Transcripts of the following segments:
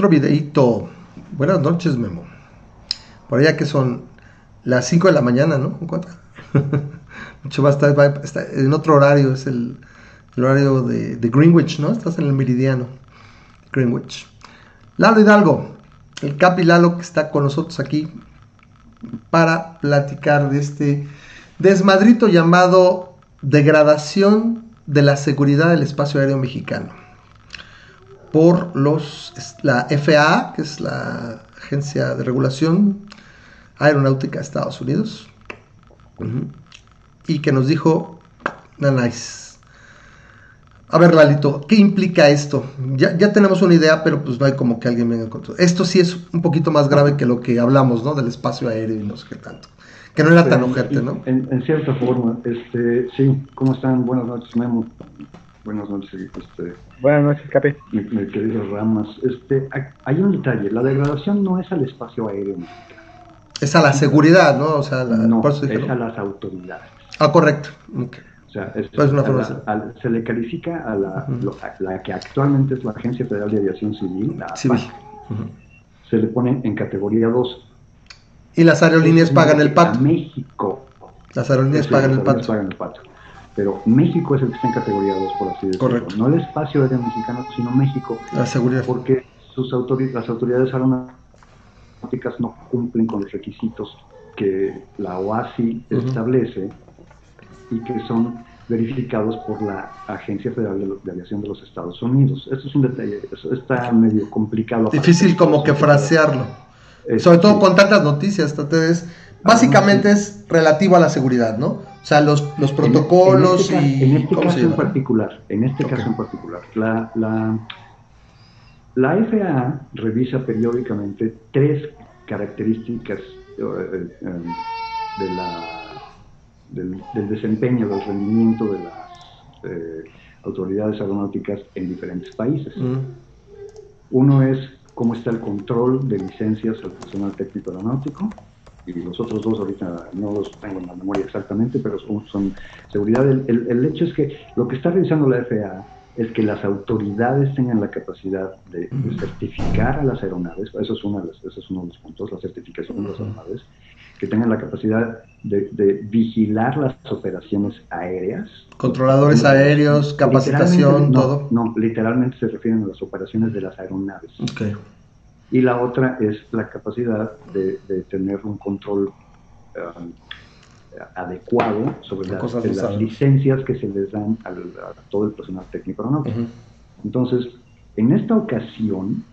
otro videito. Buenas noches, Memo. Por allá que son las 5 de la mañana, ¿no? Mucho va a, estar, en otro horario, es el, horario de, Greenwich, ¿no? Estás en el meridiano. Greenwich. Lalo Hidalgo, el Capi Lalo que está con nosotros aquí para platicar de este desmadrito llamado degradación de la seguridad del espacio aéreo mexicano por los la FAA, que es la Agencia de Regulación Aeronáutica de Estados Unidos, y que nos dijo, nice. A ver, Lalito, ¿qué implica esto? Ya, ya, tenemos una idea, pero pues no hay como que alguien venga con todo. Esto sí es un poquito más grave que lo que hablamos, ¿no? Del espacio aéreo y no sé qué tanto. Que no era tan ojete, ¿no? En, cierta forma, este, sí, ¿cómo están? Buenas noches, Memo. Buenas noches, este, Buenas noches, Capi. Mi, querido Ramas. Este, hay un detalle, la degradación no es al espacio aéreo Es a la seguridad, ¿no? O sea, no, es a las autoridades. Ah, correcto. O sea, una se le califica a la, la, que actualmente es la Agencia Federal de Aviación Civil, la Civil. Se le pone en categoría 2 y las aerolíneas pagan el pato. México. Las aerolíneas pagan, el pato. Pero México es el que está en categoría 2, por así decirlo. Correcto. No el espacio aéreo mexicano, sino México. La seguridad. Porque sus las autoridades aeronáuticas no cumplen con los requisitos que la OASI establece y que son verificados por la Agencia Federal de, Aviación de los Estados Unidos. Esto es un detalle, está medio complicado. Difícil como que frasearlo. Sobre todo con tantas noticias, entonces, básicamente es relativo a la seguridad, ¿no? O sea, los, los protocolos en, este, y... En este caso en particular, en este caso en particular, la, la, la FAA revisa periódicamente tres características eh, eh, de la, del, desempeño, del rendimiento de las eh, autoridades aeronáuticas en diferentes países. Mm. Uno es cómo está el control de licencias al personal técnico aeronáutico, y los otros dos ahorita no los tengo en la memoria exactamente, pero son, seguridad. El, hecho es que lo que está revisando la FAA es que las autoridades tengan la capacidad de, certificar a las aeronaves, eso es, una de es uno de los puntos, la certificación de las aeronaves, que tengan la capacidad de, vigilar las operaciones aéreas. Controladores aéreos, capacitación, todo. No, literalmente se refieren a las operaciones de las aeronaves. Y la otra es la capacidad de, tener un control um, adecuado sobre las, licencias que se les dan a todo el personal técnico aeronáutico. Entonces, en esta ocasión,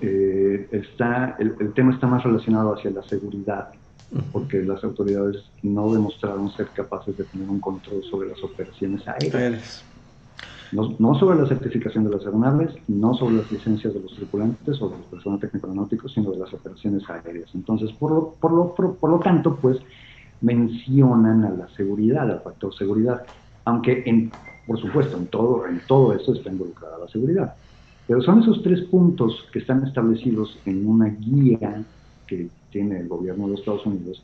eh, está, el, tema está más relacionado hacia la seguridad, porque las autoridades no demostraron ser capaces de tener un control sobre las operaciones aéreas. No, sobre la certificación de las aeronaves, no sobre las licencias de los tripulantes o de los personal técnico aeronáutico, sino de las operaciones aéreas. Entonces, por lo, por lo, por, lo tanto, pues mencionan a la seguridad, al factor seguridad, aunque en, por supuesto en todo, en todo esto está involucrada la seguridad. Pero son esos tres puntos que están establecidos en una guía que tiene el gobierno de los Estados Unidos.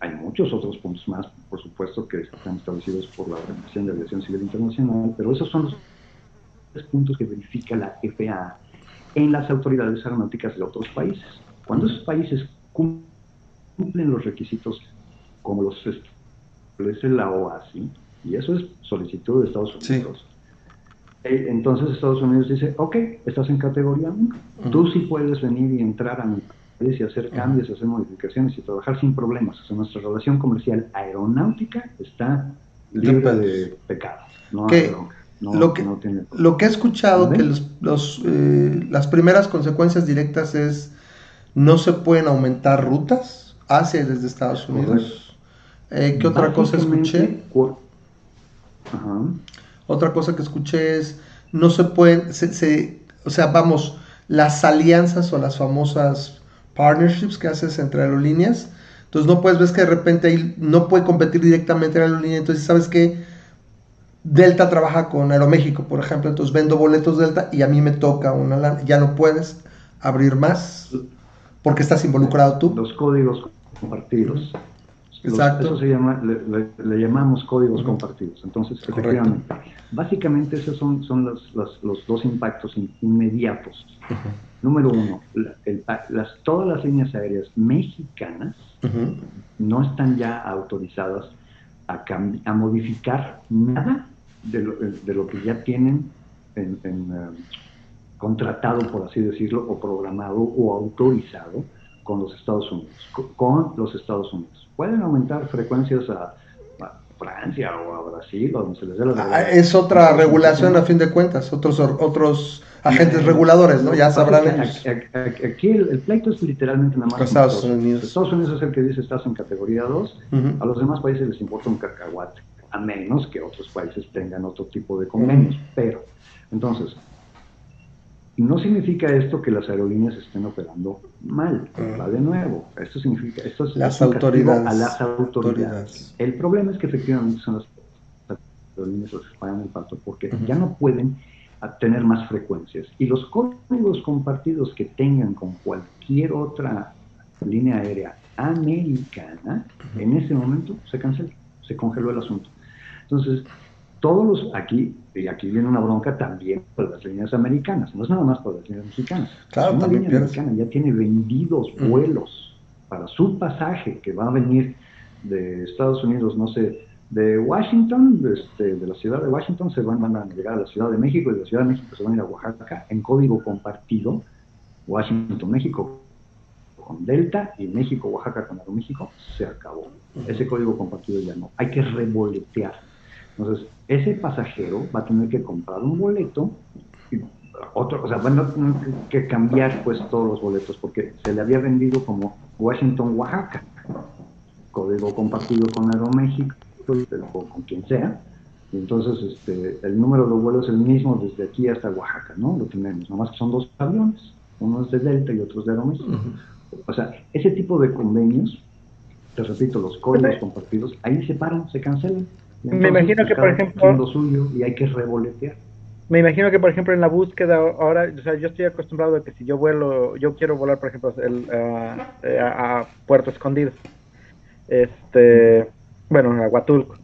Hay muchos otros puntos más, por supuesto, que están establecidos por la Organización de Aviación Civil Internacional, pero esos son los tres puntos que verifica la FAA en las autoridades aeronáuticas de otros países. Cuando esos países cumplen los requisitos como los establece la OASI, y eso es solicitud de Estados Unidos, eh, entonces Estados Unidos dice, ok, estás en categoría 1, tú sí puedes venir y entrar a mi país y hacer cambios, hacer modificaciones y trabajar sin problemas. O sea, nuestra relación comercial aeronáutica está libre de pecado. No lo, que, lo que he escuchado que los, eh, las primeras consecuencias directas es no se pueden aumentar rutas hacia y desde Estados Unidos. Eh, ¿Qué otra cosa escuché? Ajá. Otra cosa que escuché es, no se pueden, se, o sea, vamos, las alianzas o las famosas partnerships que haces entre aerolíneas, entonces no puedes ver que de repente ahí no puede competir directamente la aerolínea, entonces sabes que Delta trabaja con Aeroméxico, por ejemplo, entonces vendo boletos Delta y a mí me toca una ya no puedes abrir más porque estás involucrado tú. Los códigos compartidos Exacto. eso se llama, le, llamamos códigos compartidos. Entonces, efectivamente, básicamente esos son, son los, los, dos impactos inmediatos. Número uno, las, todas las líneas aéreas mexicanas no están ya autorizadas a, a modificar nada de lo, de lo, que ya tienen en, eh, contratado, por así decirlo, o programado o autorizado con los Estados Unidos, con los Estados Unidos. Pueden aumentar frecuencias a, Francia o a Brasil, o donde se les dé la ah, Es otra regulación a fin de cuentas, otros otros agentes reguladores, ¿no? Ya sabrán Aquí el, pleito es literalmente nada más. Estados Unidos. Estados Unidos es el que dice estás en categoría 2, a los demás países les importa un cacahuate, a menos que otros países tengan otro tipo de convenios. Pero, entonces, no significa esto que las aerolíneas estén operando mal. Va de nuevo. Esto significa, esto es las autoridades. a las autoridades. El problema es que efectivamente son las aerolíneas las que pagan el pato porque ya no pueden tener más frecuencias. Y los códigos compartidos que tengan con cualquier otra línea aérea americana, en ese momento se canceló, se congeló el asunto. Entonces, todos los, aquí, y aquí viene una bronca también por las líneas americanas, no es nada más por las líneas mexicanas. Claro, una también línea americana ya tiene vendidos vuelos para su pasaje que va a venir de Estados Unidos, no sé, de Washington, este, de la ciudad de Washington, se van, van, a llegar a la Ciudad de México y de la Ciudad de México se van a ir a Oaxaca en código compartido, Washington, México con Delta y México, Oaxaca con Aeroméxico, se acabó. Ese código compartido ya no. Hay que revoletear entonces, ese pasajero va a tener que comprar un boleto, y otro, o sea, van a tener que cambiar pues todos los boletos porque se le había vendido como Washington, Oaxaca, código compartido con Aeroméxico o con quien sea. Y entonces este, el número de vuelos es el mismo desde aquí hasta Oaxaca, ¿no? Lo tenemos, nomás que son dos aviones, uno es de Delta y otro es de Aeroméxico. O sea, ese tipo de convenios, te repito, los códigos compartidos, ahí se paran, se cancelan me imagino que, por ejemplo... suyo y hay que revolotear. Me imagino que, por ejemplo, en la búsqueda ahora, o sea, yo estoy acostumbrado a que si yo vuelo, yo quiero volar, por ejemplo, el, a, Puerto Escondido, este, bueno, a Huatulco,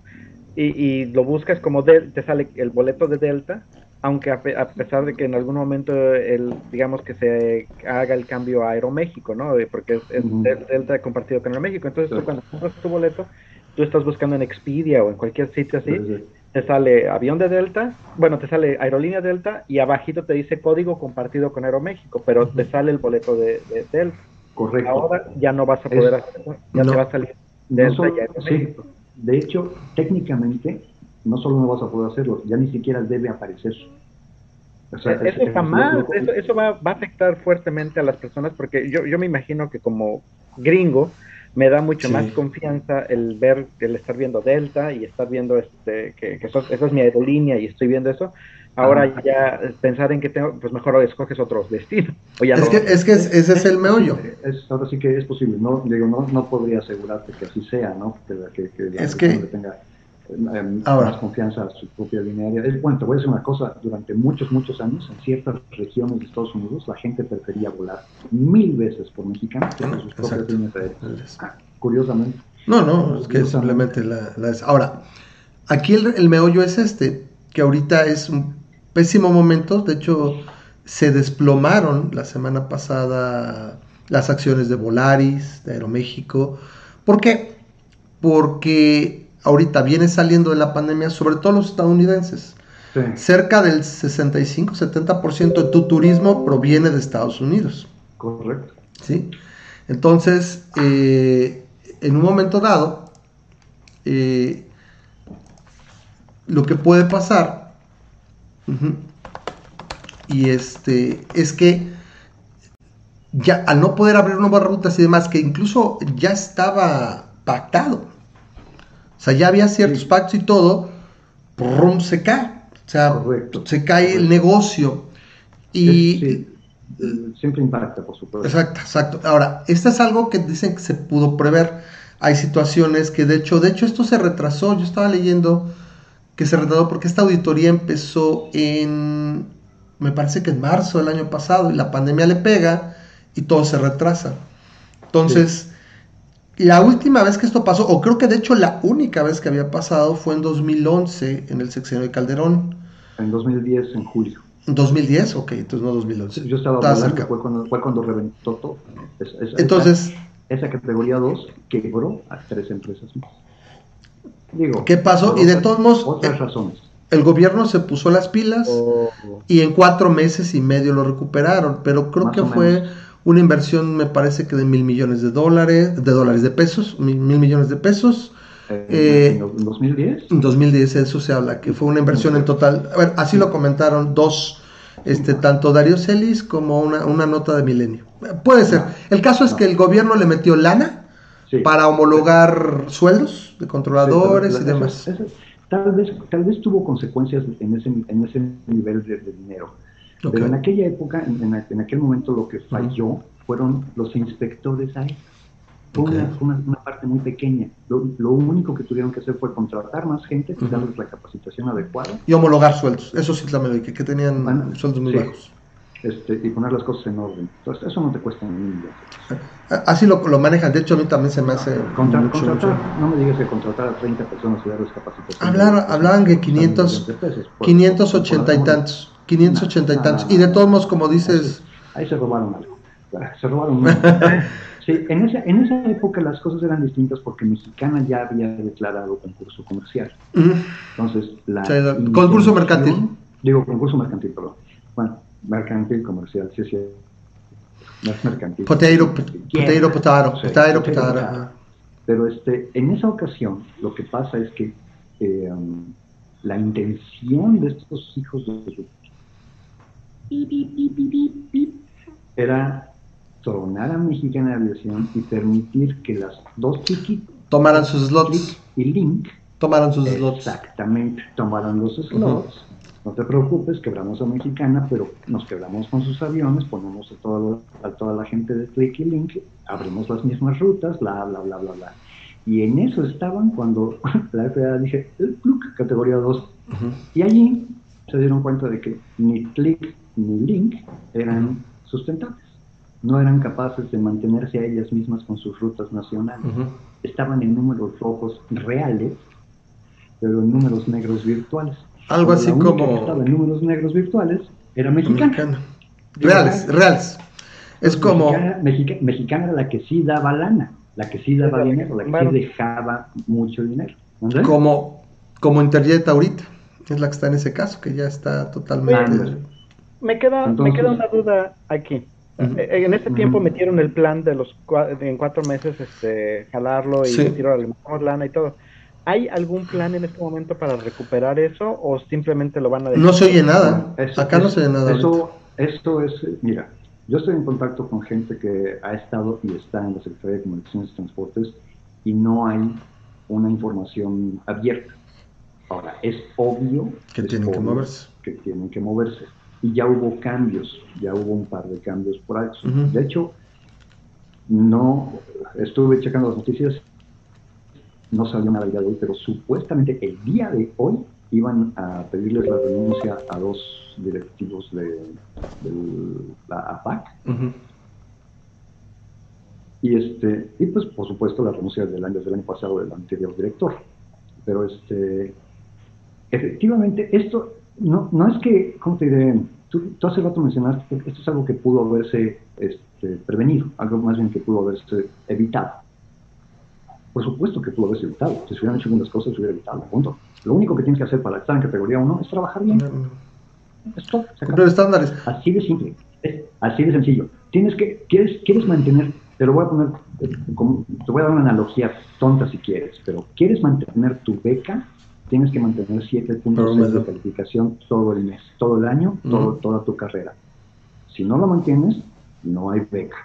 y, y lo buscas como de, te sale el boleto de Delta, aunque a, pesar de que en algún momento, el, digamos que se haga el cambio a Aeroméxico, ¿no? Porque es, Delta compartido con Aeroméxico, entonces tú cuando compras tu boleto, tú estás buscando en Expedia o en cualquier sitio así, te sale avión de Delta, bueno, te sale aerolínea Delta y abajito te dice código compartido con Aeroméxico, pero te sale el boleto de, Delta. Correcto. Ahora ya no vas a poder hacerlo, ya te va a salir Delta sí. De hecho, técnicamente, no solo no vas a poder hacerlo, ya ni siquiera debe aparecer. eso jamás, eso, eso va, va, a afectar fuertemente a las personas porque yo, yo me imagino que como gringo, me da mucho más confianza el ver, el estar viendo Delta y estar viendo este, que, que eso, es mi aerolínea y estoy viendo eso. Ahora ya pensar en que tengo, pues mejor escoges otro destino. es, que, es que ese es el meollo. Es, ahora sí que es posible. No, digo, no, no podría asegurarte que así sea, ¿no? Que, que, es que tenga eh, más confianza a su propia línea aérea. Es, bueno, te voy a decir una cosa, durante muchos, muchos años, en ciertas regiones de Estados Unidos, la gente prefería volar mil veces por mexicano que por sus propias líneas aéreas. Ah, curiosamente. No, no, es que simplemente la, es. Ahora, aquí el, el meollo es este, que ahorita es un pésimo momento, de hecho se desplomaron la semana pasada las acciones de Volaris, de Aeroméxico. ¿Por qué? Porque ahorita viene saliendo de la pandemia, sobre todo los estadounidenses. Cerca del 65-70% de tu turismo proviene de Estados Unidos. Correcto. ¿Sí? Entonces, eh, en un momento dado, eh, lo que puede pasar y este es que ya al no poder abrir nuevas rutas y demás, que incluso ya estaba pactado. O sea, ya había ciertos pactos y todo, rum, se cae. O sea, se cae el negocio. Y. siempre impacta, por supuesto. Exacto, exacto. Ahora, esto es algo que dicen que se pudo prever. Hay situaciones que, de hecho, de hecho, esto se retrasó. Yo estaba leyendo que se retrasó porque esta auditoría empezó en, me parece que en marzo del año pasado y la pandemia le pega y todo se retrasa. Entonces, La última vez que esto pasó, o creo que de hecho la única vez que había pasado fue en 2011, en el sexenio de Calderón. En 2010, en julio. ¿2010? Ok, entonces no 2011. Yo estaba hablando, cerca. Fue, cuando, fue cuando reventó todo. entonces... Esa, categoría 2 quebró a tres empresas más. Digo, ¿Qué pasó? Y de todos modos... Otras razones el gobierno se puso las pilas oh. y en cuatro meses y medio lo recuperaron, pero creo que fue una inversión, me parece que de mil millones de dólares, de dólares de pesos, mil, millones de pesos. Eh, ¿En 2010? En 2010, eso se habla, que fue una inversión en total, a ver, así lo comentaron dos, este, tanto Darío Celis como una, una nota de Milenio. Puede ser. El caso es que el gobierno le metió lana para homologar sueldos de controladores y demás. Tal vez, tal vez tuvo consecuencias en ese, en ese nivel de, dinero. Pero en aquella época, en, aquel momento, lo que falló fueron los inspectores ahí. Fue, una, una, parte muy pequeña. Lo, lo, único que tuvieron que hacer fue contratar más gente, darles la capacitación adecuada. Y homologar sueldos. Eso sí también que, que tenían sueldos muy bajos. Este, y poner las cosas en orden. Entonces, eso no te cuesta ni Así lo, lo, manejan, de hecho a mí también se me hace... contratar, no me digas que contratar a 30 personas y darles capacitación. Hablar, hablaban de 500, 580 y tantos, 580 y tantos, y de todos modos, como dices... Ahí se robaron algo, se robaron Sí, en esa, en esa época las cosas eran distintas porque Mexicana ya había declarado concurso comercial. Entonces, la... concurso mercantil. Digo, concurso mercantil, perdón. Bueno, mercantil comercial, sí, sí. Mercantil. Potato, potato, potato, potato, potato. Pero este, en esa ocasión lo que pasa es que eh, la intención de estos hijos de era tronar a Mexicana Aviación y permitir que las dos chiquitas tomaran sus slots. Y Link. Tomaran sus slots. Exactamente tomaran los slots. No te preocupes, quebramos a Mexicana, pero nos quebramos con sus aviones, ponemos a, todo, a toda la gente de Click y Link, abrimos las mismas rutas, bla, bla, bla, bla, bla. Y en eso estaban cuando la FAA dije, el Cluck, categoría 2. Y allí se dieron cuenta de que ni Click ni Link eran sustentables. No eran capaces de mantenerse a ellas mismas con sus rutas nacionales. Estaban en números rojos reales, pero en números negros virtuales. Algo así como. estaba en números negros virtuales era mexicana. Reales, reales. Es como. Mexicana, era la que sí daba lana, la que sí daba dinero, la que sí dejaba mucho dinero. Como, como Interjet ahorita, es la que está en ese caso, que ya está totalmente. me queda, me queda una duda aquí. En ese tiempo metieron el plan de los en cuatro meses este jalarlo y sí. la mejor lana y todo. ¿Hay algún plan en este momento para recuperar eso o simplemente lo van a dejar? No se oye nada. Acá no se oye nada. Eso, esto es, mira, yo estoy en contacto con gente que ha estado y está en la Secretaría de Comunicaciones y Transportes y no hay una información abierta. Ahora, es obvio que tienen que moverse. Que tienen que moverse. Y ya hubo cambios, ya hubo un par de cambios por ahí. De hecho, no estuve checando las noticias no sabía nada de hoy, pero supuestamente el día de hoy iban a pedirles la renuncia a dos directivos de, la APAC. Y este, y pues por supuesto la renuncia del año, del año pasado del anterior director. Pero este efectivamente esto no, no es que, ¿cómo te diré? Tú, hace rato mencionaste que esto es algo que pudo haberse este, prevenido, algo más bien que pudo haberse evitado. Por supuesto que pudo haberse evitado. Si se hubieran hecho algunas cosas, se hubiera evitado. Punto. Lo único que tienes que hacer para estar en categoría 1 es trabajar bien. Esto, Cumplir estándares. Así de simple. así de sencillo. Tienes que, quieres, quieres mantener, te lo voy a poner, te voy a dar una analogía tonta si quieres, pero quieres mantener tu beca, tienes que mantener 7.6 de calificación todo el mes, todo el año, todo, toda tu carrera. Si no lo mantienes, no hay beca.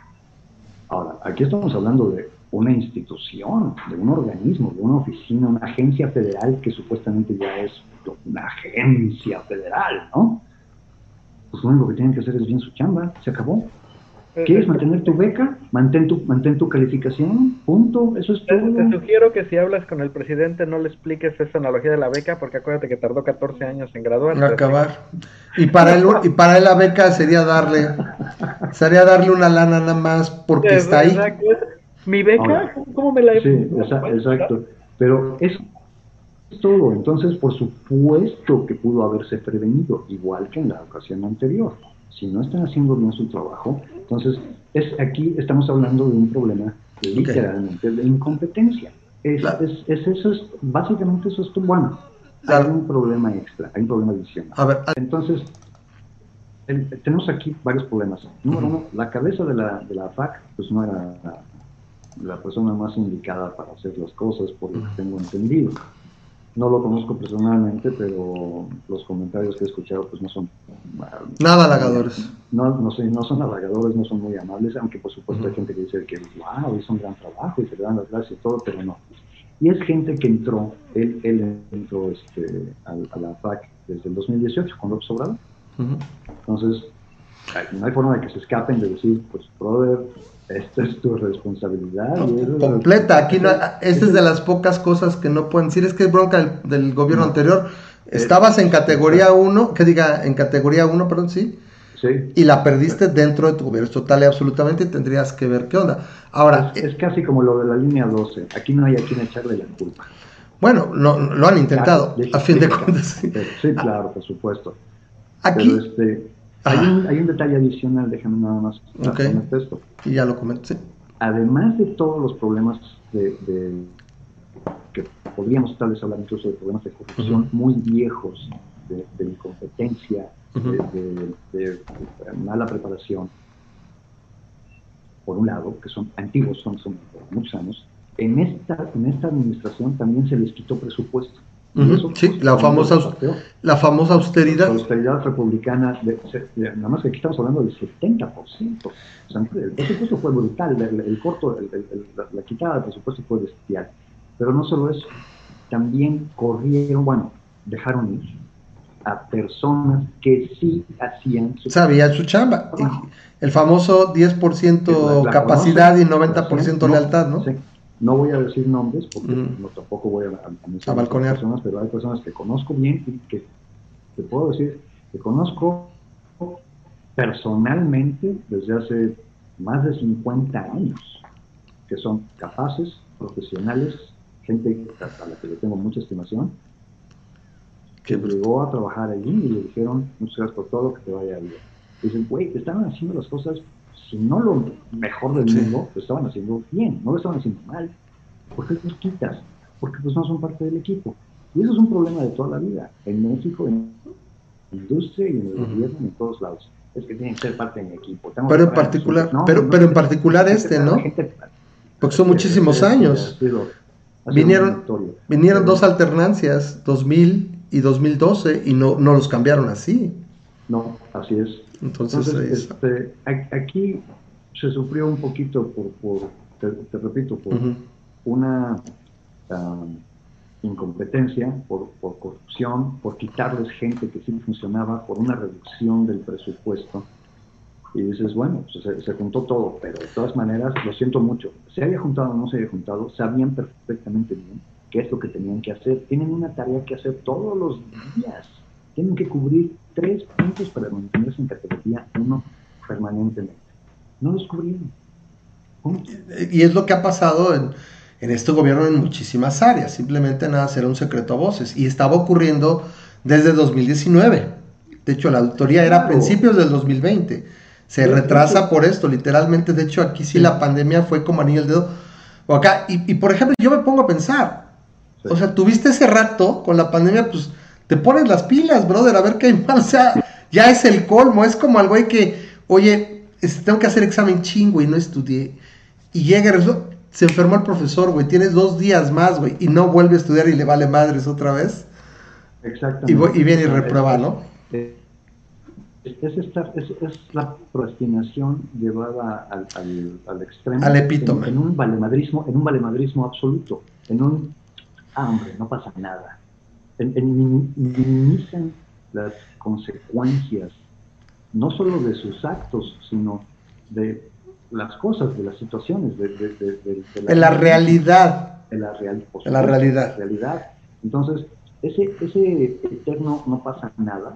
Ahora, aquí estamos hablando de una institución, de un organismo, de una oficina, una agencia federal que supuestamente ya es una agencia federal, ¿no? Pues lo único que tienen que hacer es bien su chamba, se acabó. Eh, ¿Quieres eh, mantener tu beca? Mantén tu, mantén tu calificación, punto, eso es todo. Te, sugiero que si hablas con el presidente no le expliques esa analogía de la beca, porque acuérdate que tardó 14 años en graduar. En acabar. Y para él, y para él la beca sería darle, sería darle una lana nada más porque está ahí. ¿Mi beca? ¿Cómo me la he Sí, exacto. Pero eso es todo. Entonces, por supuesto que pudo haberse prevenido, igual que en la ocasión anterior. Si no están haciendo bien su trabajo, entonces es aquí estamos hablando de un problema literalmente de incompetencia. Es, es, eso es, básicamente eso es tu bueno. Hay un problema extra, hay un problema adicional. A ver, Entonces, tenemos aquí varios problemas. Número uno, la cabeza de la, de la FAC pues no era la, persona más indicada para hacer las cosas, por lo que tengo entendido. No lo conozco personalmente, pero los comentarios que he escuchado pues no son... Nada halagadores. No, no, sé, no son halagadores, no son muy amables, aunque por supuesto hay gente que dice que wow, hizo un gran trabajo y se le dan las gracias y todo, pero no. Y es gente que entró, él, él entró este, a, a la FAC desde el 2018 con López Obrador entonces, no hay forma de que se escapen de decir, pues, brother, esta es tu responsabilidad. completa, aquí no, esta es de las pocas cosas que no pueden decir, es que es bronca del, gobierno anterior. Estabas en categoría 1, que diga, en categoría 1, perdón, sí. Sí. Y la perdiste dentro de tu gobierno, total y absolutamente, y tendrías que ver qué onda. Ahora. Es, casi como lo de la línea 12. Aquí no hay a quien echarle la culpa. Bueno, no, lo han intentado, a fin de cuentas. Sí, claro, por supuesto. Aquí. este, hay, un, hay un detalle adicional, déjame nada más okay. esto. Y ya lo comenté. Además de todos los problemas de, que podríamos tal vez hablar incluso de problemas de corrupción muy viejos, de, incompetencia, de, mala preparación, por un lado, que son antiguos, son, son muchos años, en esta, en esta administración también se les quitó presupuesto sí, la famosa, la famosa austeridad. La austeridad republicana, nada más que aquí estamos hablando del 70%. O sea, el presupuesto fue brutal, el, corto, la, quitada del presupuesto fue bestial. Pero no solo eso, también corrieron, bueno, dejaron ir a personas que sí hacían su Sabían su chamba. El famoso 10% capacidad y 90% lealtad, ¿no? Sí. No voy a decir nombres porque no, tampoco voy a, a, a personas, pero hay personas que conozco bien y que te puedo decir que conozco personalmente desde hace más de 50 años, que son capaces, profesionales, gente a la que le tengo mucha estimación, que llegó a trabajar allí y le dijeron, muchas gracias por todo, que te vaya bien. Dicen, güey, estaban haciendo las cosas si no lo mejor del mundo, lo estaban haciendo bien, no lo estaban haciendo mal. ¿Por qué los quitas? Porque pues no son parte del equipo. Y eso es un problema de toda la vida, en México, en la industria y en el gobierno, en todos lados. Es que tienen que ser parte de mi equipo. pero en particular, pero, pero en particular este, ¿no? Porque son muchísimos años. Vinieron, vinieron dos alternancias, 2000 y 2012, y no, no los cambiaron así. No, así es. Entonces, este, aquí se sufrió un poquito por, te, repito, por una incompetencia, por, corrupción, por quitarles gente que sí funcionaba, por una reducción del presupuesto. Y dices, bueno, pues, se, juntó todo, pero de todas maneras, lo siento mucho. Se haya juntado o no se haya juntado, sabían perfectamente bien qué es lo que tenían que hacer. Tienen una tarea que hacer todos los días. Tienen que cubrir tres puntos para mantenerse en categoría 1 permanentemente. No los cubrieron. Y es lo que ha pasado en, en este gobierno en muchísimas áreas. Simplemente nada será un secreto a voces. Y estaba ocurriendo desde 2019. De hecho, la auditoría era a principios del 2020. Se retrasa por esto, literalmente. De hecho, aquí sí, la pandemia fue como anillo al dedo. O acá. Y, por ejemplo, yo me pongo a pensar. O sea, tuviste ese rato con la pandemia, pues te pones las pilas, brother, a ver qué hay mal. O sea, ya es el colmo. Es como algo que, oye, tengo que hacer examen chingo y no estudié. Y llega se enfermó el profesor, güey, tienes dos días más, güey, y no vuelve a estudiar y le vale madres otra vez. Exactamente. Y, viene y reprueba, ¿no? Es, la procrastinación llevada al, al, extremo. Al epítome. En, un valemadrismo, en un valemadrismo absoluto. En un, ah, hombre, no pasa nada. Minimizan las consecuencias, no solo de sus actos, sino de las cosas, de las situaciones, de, de, de, la, realidad. De la, real, la realidad. realidad. Entonces, ese, ese eterno no pasa nada,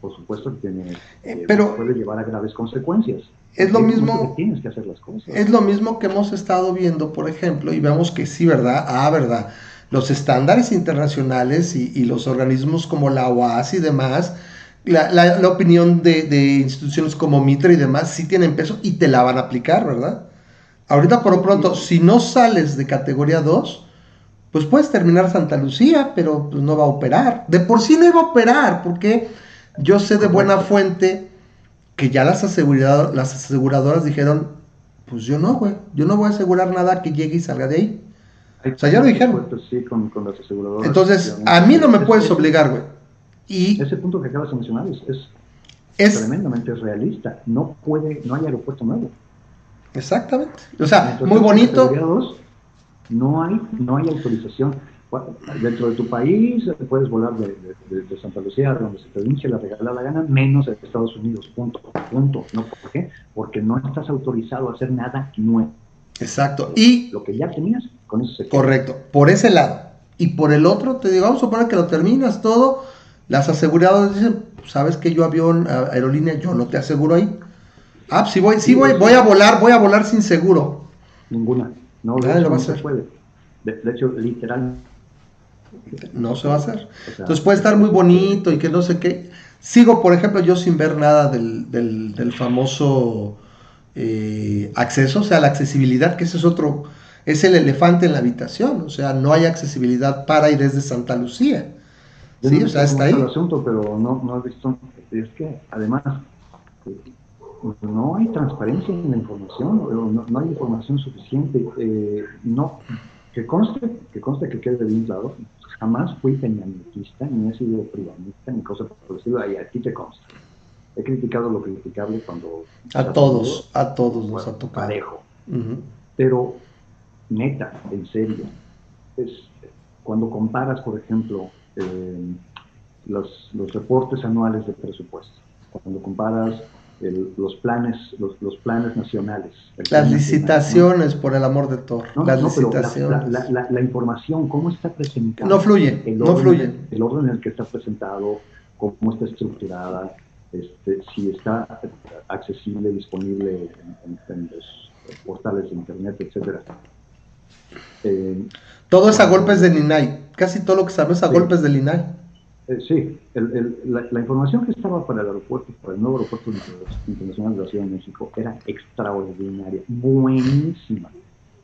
por supuesto que tiene, eh, puede llevar a graves consecuencias. es lo mismo. Tienes que hacer las cosas. Es lo mismo que hemos estado viendo, por ejemplo, y vemos que sí, ¿verdad? Ah, ¿verdad? Los estándares internacionales y, los organismos como la OAS y demás, la, opinión de, instituciones como Mitre y demás, sí tienen peso y te la van a aplicar, ¿verdad? Ahorita, por lo pronto, si no sales de categoría 2, pues puedes terminar Santa Lucía, pero pues no va a operar. De por sí no iba a operar, porque yo sé de buena fuente que ya las, las aseguradoras dijeron, pues yo no, güey, yo no voy a asegurar nada que llegue y salga de ahí. O sea, ya lo dijeron. Sí, con, con las aseguradoras. Entonces, a mí no me puedes obligar, güey. Y ese punto que acabas de mencionar es, es, tremendamente realista. No puede, no hay aeropuerto nuevo. Exactamente. O sea, muy bonito. no hay, no hay autorización dentro de tu país puedes volar de, Santa Lucía donde se te vinche la regala la gana, menos de Estados Unidos, punto, punto. ¿No? ¿Por qué? Porque no estás autorizado a hacer nada nuevo. Exacto. Y lo que ya tenías, con eso se Correcto, por ese lado. Y por el otro, te digo, vamos a suponer que lo terminas todo, las aseguradoras dicen, sabes que yo avión, aerolínea, yo no te aseguro ahí. Ah, sí voy, sí voy, voy a volar, voy a volar sin seguro. Ninguna. No, de no se puede. De, hecho, literal, no se va a hacer. Entonces puede estar muy bonito y que no sé qué. Sigo, por ejemplo, yo sin ver nada del, del, famoso eh, acceso, o sea, la accesibilidad, que ese es otro, es el elefante en la habitación, o sea, no hay accesibilidad para y desde Santa Lucía. sí, o sea, está ahí. El asunto, pero no, no he visto, es que además no hay transparencia en la información, no, hay información suficiente, eh, no, que conste, que conste que quede bien claro, jamás fui peñanitista, ni he sido privanista, ni cosa por estilo, ahí aquí te consta. He criticado lo criticable cuando... A todos, a todos nos ha tocado. Parejo. Pero, neta, en serio, es, cuando comparas, por ejemplo, eh, los, los reportes anuales de presupuesto, cuando comparas los planes los, los, planes nacionales. Las licitaciones, por el amor de todo. las licitaciones. La, la, información, cómo está presentada. No fluye, el no fluye. El orden en el que está presentado, cómo está estructurada, este, si está accesible, disponible en, los portales de internet, etcétera. Eh, todo es a golpes de INAI. Casi todo lo que sabes a golpes del INAI. Eh, sí, la, información que estaba para el aeropuerto, para el nuevo aeropuerto internacional de la Ciudad de México, era extraordinaria, buenísima.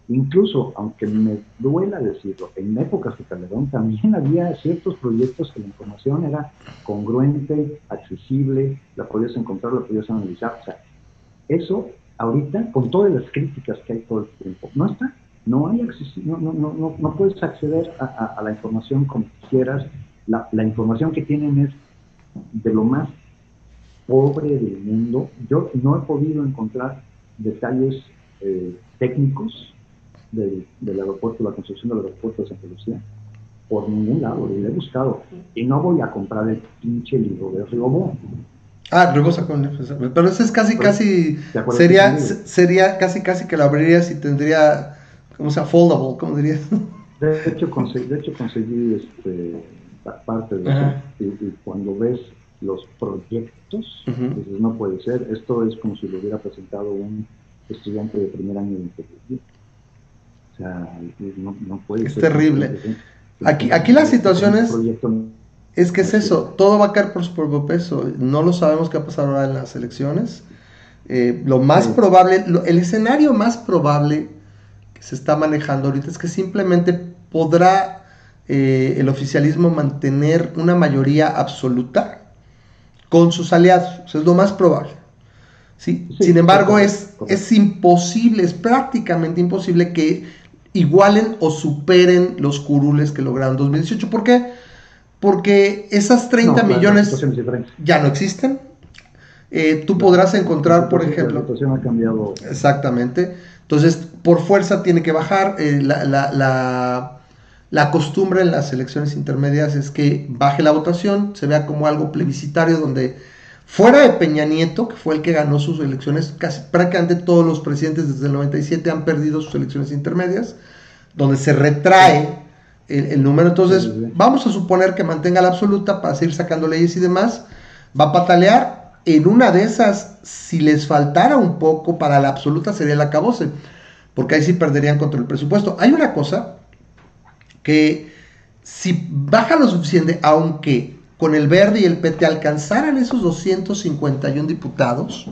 Incluso, aunque me duela decirlo, en épocas de Calderón también había ciertos proyectos que la información era congruente, accesible, la podías encontrar, la podías analizar. O sea, eso ahorita, con todas las críticas que hay todo el tiempo, no está. No, hay no, no, no, no, puedes acceder a, a la información como quieras la, información que tienen es de lo más pobre del mundo. Yo no he podido encontrar detalles eh, técnicos del, aeropuerto, la construcción del aeropuerto de Santa Lucía, por ningún lado, lo he buscado. Y no voy a comprar el pinche libro de Riobó. Ah, luego sacó Pero ese es casi, casi. Sería, sería casi, casi que lo abrirías y tendría. ¿Cómo se? Foldable, ¿cómo dirías? De hecho, conseguí, de hecho conseguí este, parte de eso. Y, cuando ves los proyectos, dices, no puede ser, esto es como si lo hubiera presentado un estudiante de primer año de ingeniería. O sea, no, no puede es terrible. Aquí, aquí la situación es, es que es eso, todo va a caer por su propio peso. No lo sabemos qué va a pasar ahora en las elecciones. Eh, lo más probable, el escenario más probable se está manejando ahorita es que simplemente podrá eh, el oficialismo mantener una mayoría absoluta con sus aliados. es lo más probable. ¿sí? Sin embargo, es, es imposible, es prácticamente imposible que igualen o superen los curules que lograron en 2018. ¿Por qué? Porque esas 30 millones ya no existen. Eh, tú podrás encontrar, por ejemplo... La situación ha cambiado. Exactamente. Entonces, por fuerza tiene que bajar. Eh, la la costumbre en las elecciones intermedias es que baje la votación, se vea como algo plebiscitario donde fuera de Peña Nieto, que fue el que ganó sus elecciones, casi prácticamente todos los presidentes desde el 97 han perdido sus elecciones intermedias, donde se retrae el, número. Entonces, vamos a suponer que mantenga la absoluta para seguir sacando leyes y demás, va a patalear en una de esas, si les faltara un poco, para la absoluta sería el acabose, porque ahí sí perderían contra el presupuesto. Hay una cosa que si baja lo suficiente, aunque con el verde y el PT alcanzaran esos 251 diputados,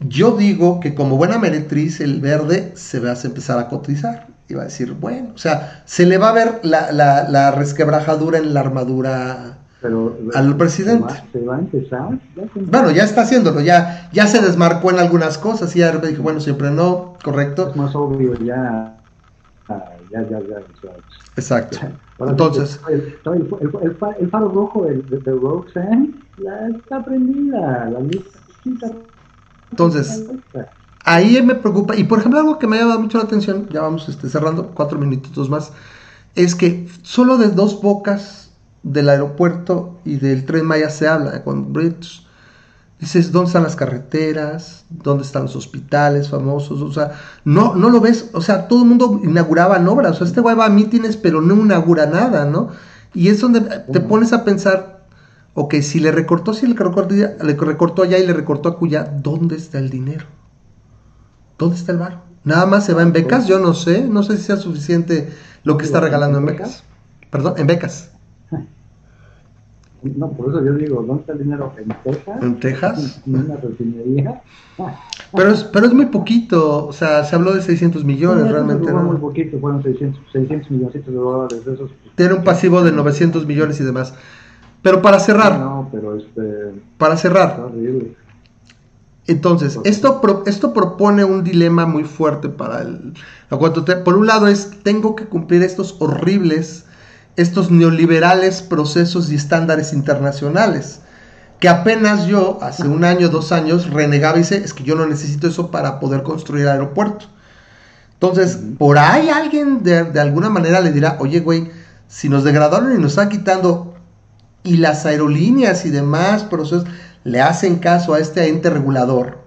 yo digo que como buena meretriz el verde se va a empezar a cotizar. Y va a decir, bueno, o sea, se le va a ver la, la, resquebrajadura en la armadura al presidente. ¿Se va, a empezar? bueno, ya está haciéndolo, ya, ya se desmarcó en algunas cosas y ya dije, bueno, siempre no, correcto. Es más obvio, ya, ya, ya, ya. Exacto. Entonces. El, el, faro rojo de, de, Roxanne la está prendida, la lista entonces, ahí me preocupa. Y por ejemplo, algo que me ha llamado mucho la atención, ya vamos este, cerrando, cuatro minutitos más, es que solo de dos bocas del aeropuerto y del tren Maya se habla con Brits. Dices, ¿dónde están las carreteras? ¿Dónde están los hospitales famosos? O sea, no, no lo ves. O sea, todo el mundo inauguraba obras. O sea, este güey va a mítines, pero no inaugura nada, ¿no? Y es donde te pones a pensar, Ok, si le recortó, si le recortó, le recortó allá y le recortó a Cuya, ¿dónde está el dinero? ¿Dónde está el bar? Nada más se va en becas, yo no sé, no sé si sea suficiente lo que está regalando en becas. Perdón, en becas. No, por eso yo digo, ¿dónde está el dinero? ¿En Texas? ¿En Texas? ¿En una refinería? Pero es, pero es muy poquito, o sea, se habló de 600 millones realmente. No, muy poquito, fueron 600, 600 millones de dólares. De esos, Tiene un pasivo de 900 millones y demás. Pero para cerrar. No, pero este. Para cerrar. Entonces, esto, esto propone un dilema muy fuerte para el. Por un lado es, tengo que cumplir estos horribles, estos neoliberales procesos y estándares internacionales, que apenas yo, hace un año, dos años, renegaba y dice, es que yo no necesito eso para poder construir aeropuerto. Entonces, por ahí alguien de, de alguna manera le dirá, oye, güey, si nos degradaron y nos están quitando y las aerolíneas y demás procesos le hacen caso a este ente regulador,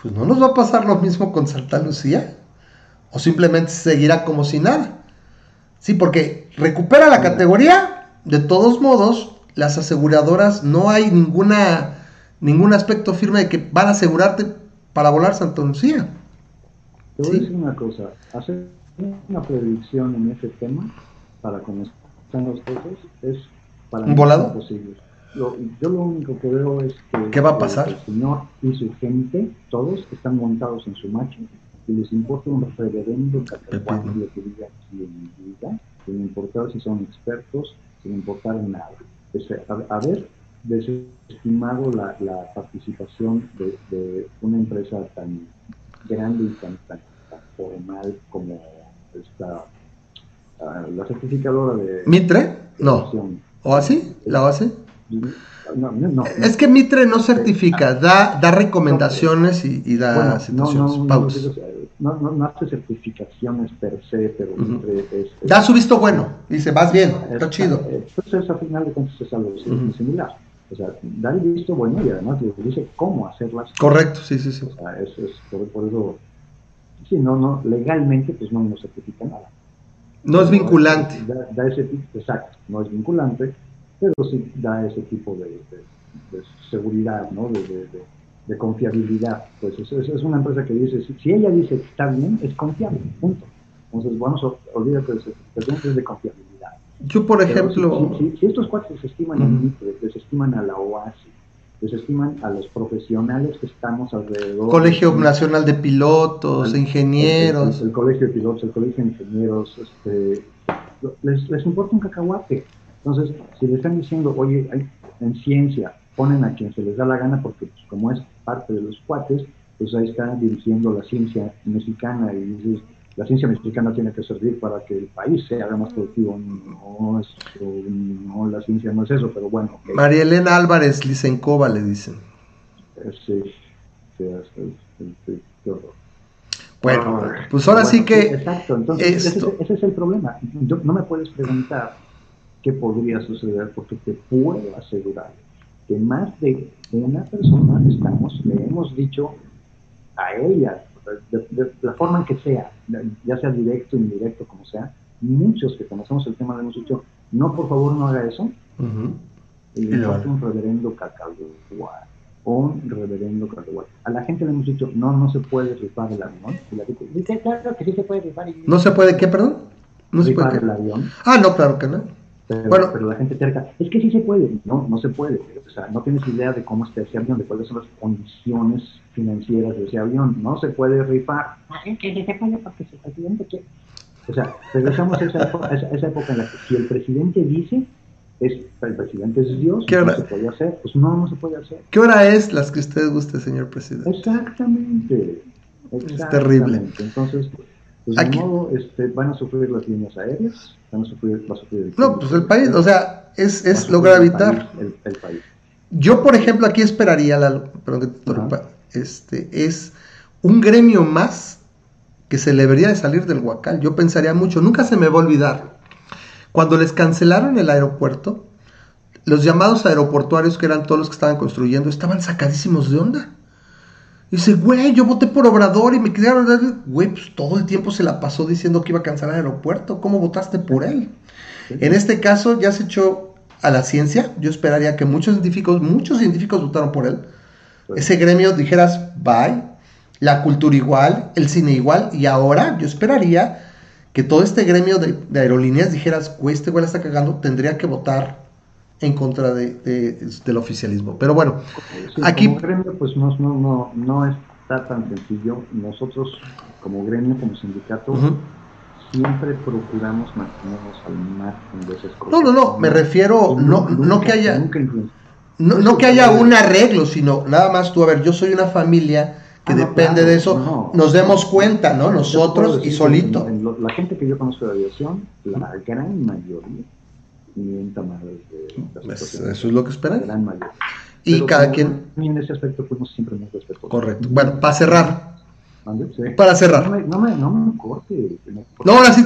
pues no nos va a pasar lo mismo con Santa Lucía. O simplemente seguirá como si nada. Sí, porque recupera la categoría, de todos modos, las aseguradoras no hay ninguna ningún aspecto firme de que van a asegurarte para volar Santa Lucía. Te voy a decir una cosa, hacer una predicción en ese tema para están los cosas es ¿Un volado? yo lo único que veo es que ¿Qué va a pasar? el señor y su gente, todos están montados en su macho y les importa un referendo catalán lo que diga quien diga, sin importar si son expertos, sin importar nada. Es haber desestimado la, la participación de, una empresa tan grande y tan, tan, formal como esta, ah, la certificadora de... ¿Mitre? No. ¿O así? ¿La base? No, no, es que Mitre no certifica, da, da recomendaciones y, da situaciones, pautas. No, no, hace certificaciones per se, pero Mitre es, Da su visto bueno, dice, vas bien, está chido. Entonces, al final de cuentas, es algo similar. O sea, da el visto bueno y además le dice cómo hacerlas. Correcto, sí, sí, sí. O sea, es, es por, eso, sí, no, no, legalmente, pues no, no certifica nada. No es vinculante. Da, ese exacto, no es vinculante, pero sí da ese tipo de, seguridad, ¿no? De, confiabilidad. Pues es, es, una empresa que dice, si, ella dice que está bien, es confiable, punto. Entonces, bueno, olvídate de es de confiabilidad. Yo, por ejemplo... Si, estos cuatro desestiman a MITRE, desestiman a la OASI, desestiman a los profesionales que estamos alrededor. Colegio Nacional de Pilotos, ingenieros. El, Colegio de Pilotos, el Colegio de Ingenieros, este, les, les importa un cacahuate. Entonces, si le están diciendo, oye, hay, en ciencia ponen a quien se les da la gana porque pues, como es parte de los cuates, pues ahí están dirigiendo la ciencia mexicana y dices, la ciencia mexicana tiene que servir para que el país sea más productivo. No, es, no la ciencia no es eso, pero bueno. María Elena Álvarez Licencova le dicen. Sí, sí, sí, bueno, pues ahora sí que... Exacto, entonces ese, es el problema. no me puedes preguntar qué podría suceder porque te puedo asegurar que más de una persona estamos, le hemos dicho a ella, de, la forma en que sea, ya sea directo, indirecto, como sea, muchos que conocemos el tema le hemos dicho, no, por favor, no haga eso. Y le falta un reverendo cacahuate. un reverendo carnaval. A la gente le hemos dicho, no, no se puede rifar el avión. Y la dice, claro que sí se puede rifar. ¿No se puede qué, perdón? No se puede el avión. Ah, no, claro que no. Pero, bueno, pero la gente terca, es que sí se puede. No, no se puede. O sea, no tienes idea de cómo está ese avión, de cuáles son las condiciones financieras de ese avión. No se puede rifar. Ah, es que sí se puede porque si el presidente quiere. O sea, regresamos a esa, época, a esa época en la que si el presidente dice, es, el presidente es Dios, no se puede hacer. Pues no, no se puede hacer. ¿Qué hora es las que usted guste, señor presidente? Exactamente. Es terrible. Entonces, pues de modo, este, van a sufrir las líneas aéreas, van a sufrir, va a sufrir el No, pues el país, o sea, es, es lograr evitar. El, el, país. Yo, por ejemplo, aquí esperaría, la, perdón que te interrumpa, este, es un gremio más que se le debería de salir del Huacal. Yo pensaría mucho, nunca se me va a olvidar cuando les cancelaron el aeropuerto, los llamados aeroportuarios, que eran todos los que estaban construyendo, estaban sacadísimos de onda. Dice, güey, yo voté por Obrador y me quedaron, güey, pues todo el tiempo se la pasó diciendo que iba a cancelar el aeropuerto. ¿Cómo votaste por él? En este caso ya se echó a la ciencia. Yo esperaría que muchos científicos, muchos científicos votaron por él. Ese gremio dijeras, bye, la cultura igual, el cine igual, y ahora yo esperaría que todo este gremio de, aerolíneas dijeras, güey, este güey la está cagando, tendría que votar en contra de, del oficialismo. Pero bueno, aquí... Como gremio, pues no, no, no, está tan sencillo. Nosotros, como gremio, como sindicato, siempre procuramos mantenernos al margen de esas cosas. No, no, no, me refiero, no, no que haya... no, no que haya un arreglo, sino nada más tú, a ver, yo soy una familia que ah, depende de eso, nos demos cuenta, ¿no? Nosotros y solito. la gente que yo conozco de aviación, la gran mayoría, mienta pues, Eso es lo que esperan. Gran. Y cada quien. En ese aspecto fuimos siempre muy respetuosos. Correcto. Bueno, para cerrar. Para cerrar. No me, no me, corte. No, ahora sí,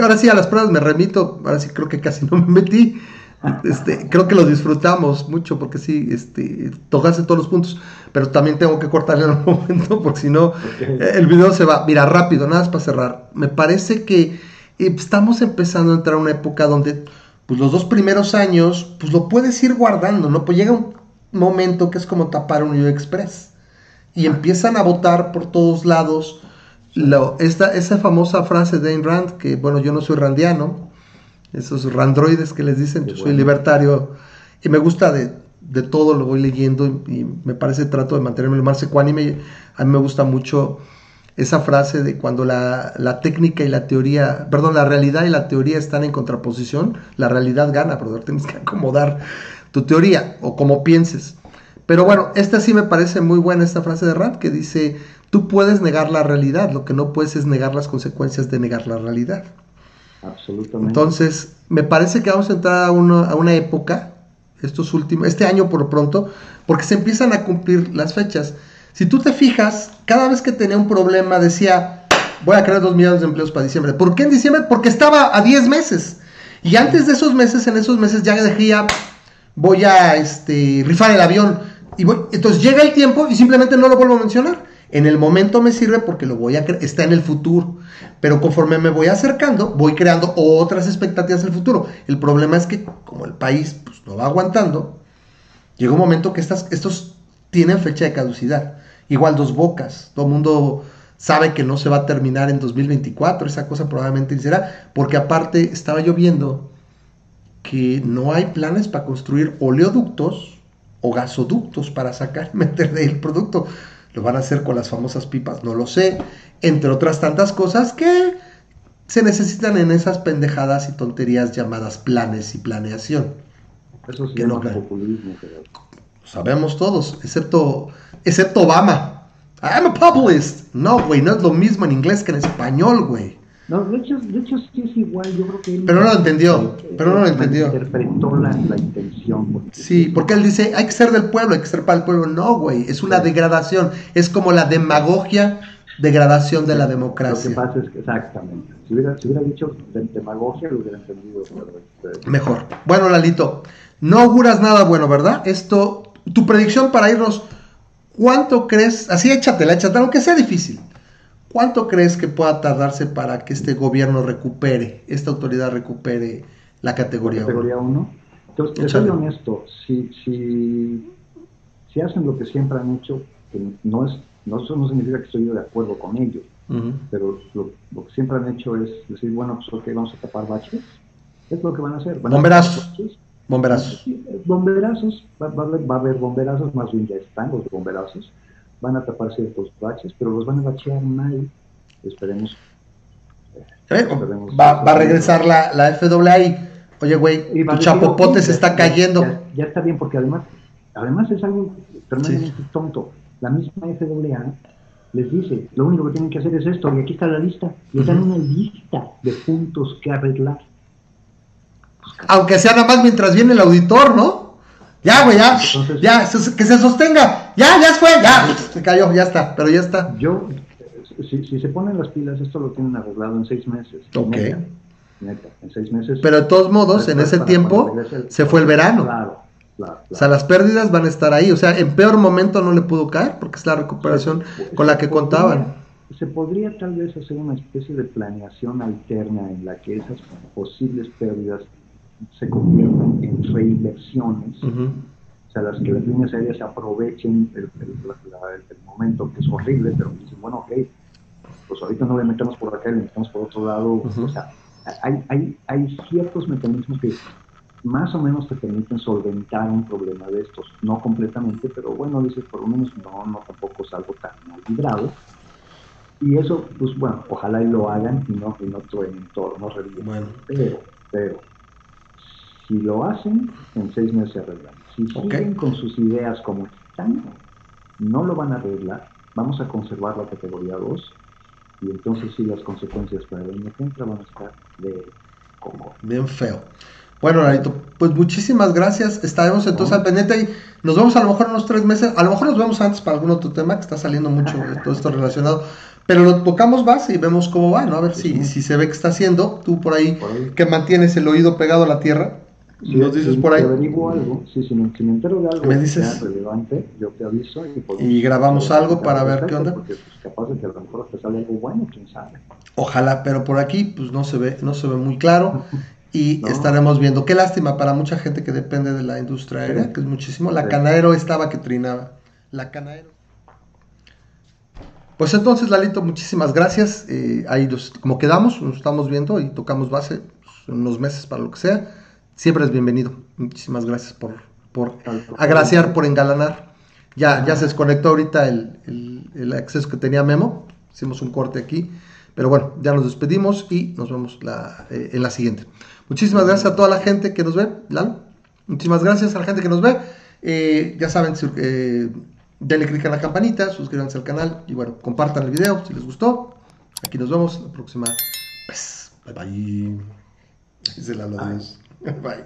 ahora sí a las pruebas me remito. Ahora sí creo que casi no me metí. Este, creo que lo disfrutamos mucho porque sí, este, tocaste todos los puntos, pero también tengo que cortarle en un momento porque si no, eh, el video se va. Mira, rápido, nada más para cerrar. Me parece que eh, estamos empezando a entrar a una época donde pues los dos primeros años, pues lo puedes ir guardando, ¿no? Pues llega un momento que es como tapar un Express y empiezan a votar por todos lados. esta, esa famosa frase de Ayn Rand, que bueno, yo no soy randiano, esos randroides que les dicen, yo soy libertario y me gusta de, todo, lo voy leyendo y, me parece trato de mantenerme lo más ecuánime. A mí me gusta mucho esa frase de cuando la, técnica y la teoría, perdón, la realidad y la teoría están en contraposición, la realidad gana, pero tienes que acomodar tu teoría o como pienses. Pero bueno, esta sí me parece muy buena, esta frase de Rand que dice, tú puedes negar la realidad, lo que no puedes es negar las consecuencias de negar la realidad. Absolutamente. Entonces, me parece que vamos a entrar a, una época, estos últimos, este año por lo pronto, porque se empiezan a cumplir las fechas. Si tú te fijas, cada vez que tenía un problema decía, voy a crear dos millones de empleos para diciembre. ¿Por qué en diciembre? Porque estaba a 10 meses. Y antes de esos meses, en esos meses ya decía, voy a este, rifar el avión. Y entonces llega el tiempo y simplemente no lo vuelvo a mencionar. En el momento me sirve porque lo voy a está en el futuro. Pero conforme me voy acercando, voy creando otras expectativas del futuro. El problema es que como el país pues, no va aguantando, llega un momento que estas, estos tienen fecha de caducidad. Igual dos bocas. Todo el mundo sabe que no se va a terminar en 2024. Esa cosa probablemente será. Porque aparte estaba yo viendo que no hay planes para construir oleoductos o gasoductos para sacar y meter de ahí el producto lo van a hacer con las famosas pipas, no lo sé, entre otras tantas cosas que se necesitan en esas pendejadas y tonterías llamadas planes y planeación. Eso sí que no populismo. Sabemos todos, excepto, excepto Obama. I'm a populist. No, güey, no es lo mismo en inglés que en español, güey. No, de hecho, de hecho sí es igual, yo creo que Pero no lo entendió, pero no lo entendió. Interpretó la, la intención. sí, porque él dice, hay que ser del pueblo, hay que ser para el pueblo. No, güey, es una degradación, es como la demagogia, degradación de la democracia. Lo que pasa es que, exactamente, si hubiera, si hubiera dicho demagogia, lo hubiera entendido. Este, Mejor. Bueno, Lalito, no auguras nada bueno, ¿verdad? Esto, tu predicción para irnos, ¿cuánto crees? Así échatela, échatela, aunque sea difícil. ¿Cuánto crees que pueda tardarse para que este gobierno recupere, esta autoridad recupere la categoría 1? Categoría 1. Entonces, te soy honesto, si, si hacen lo que siempre han hecho, que no es no, eso no significa que estoy de acuerdo con ellos, pero lo, que siempre han hecho es decir, bueno, pues ok, vamos a tapar baches. Es lo que van a hacer. bomberazos. Bomberazos. bomberazos. Va, a haber bomberazos, más bien ya están los bomberazos. Van a tapar ciertos baches, pero los van a bachear mal. Esperemos. Va, va, a regresar la, la FAA Oye, güey, tu chapopote se está cayendo. Ya, está bien, porque además, además es algo tremendamente tonto la misma FAA les dice, lo único que tienen que hacer es esto, y aquí está la lista, les dan una lista de puntos que arreglar. Aunque sea nada más mientras viene el auditor, ¿no? Ya, güey, ya, ya, que se sostenga, ya, ya fue, ya, se cayó, ya está, pero ya está. Yo, si, si se ponen las pilas, esto lo tienen arreglado en seis meses. Ok. Neta, en seis meses. Pero de todos modos, en ese tiempo, se fue el verano. Claro. O sea, las pérdidas van a estar ahí. O sea, en peor momento no le pudo caer porque es la recuperación con la que contaban. Se podría tal vez hacer una especie de planeación alterna en la que esas posibles pérdidas se conviertan en reinversiones. O sea, las que las líneas aéreas aprovechen el, momento que es horrible, pero dicen, bueno, ok, pues ahorita no le metemos por acá, le metemos por otro lado. O sea, hay, hay, hay ciertos mecanismos que más o menos te permiten solventar un problema de estos. No completamente, pero bueno, dices, por lo menos no, no tampoco es algo tan mal librado. Y eso, pues bueno, ojalá y lo hagan y no, y no truenen todo, no Bueno. Pero, pero, si lo hacen, en seis meses se arreglan. Si siguen con sus ideas como están, no lo van a arreglar. Vamos a conservar la categoría 2 y entonces sí las consecuencias para el año que entra van a estar de como... Bien feo. Bueno, Larito, pues muchísimas gracias. Estaremos entonces al pendiente y nos vemos a lo mejor en unos tres meses. A lo mejor nos vemos antes para algún otro tema que está saliendo mucho de todo esto relacionado. Pero lo tocamos más y vemos cómo va, ¿no? A ver si, si se ve que está haciendo. Tú por ahí, que mantienes el oído pegado a la tierra. Nos dices por ahí. algo, si, si, me, entero de algo ¿Me dices? relevante, yo te aviso. Y, y grabamos algo para ver qué onda. Porque pues, capaz de que a lo mejor te sale algo bueno, quién sabe. Ojalá, pero por aquí pues no se ve, no se ve muy claro. y estaremos viendo. Qué lástima para mucha gente que depende de la industria aérea, que es muchísimo. La Canaero estaba que trinaba. La Canaero. Pues entonces, Lalito, muchísimas gracias. Eh, ahí como quedamos, nos estamos viendo y tocamos base unos meses para lo que sea. Siempre es bienvenido. Muchísimas gracias por, por agraciar, por engalanar. Ya, ya se desconectó ahorita el, acceso que tenía Memo. Hicimos un corte aquí. Pero bueno, ya nos despedimos y nos vemos eh, en la siguiente. Muchísimas gracias a toda la gente que nos ve, Lalo. Muchísimas gracias a la gente que nos ve. Eh, ya saben, eh, denle click a la campanita, suscríbanse al canal y bueno, compartan el video si les gustó. Aquí nos vemos la próxima. Bye bye. Lalo, adiós. Bye.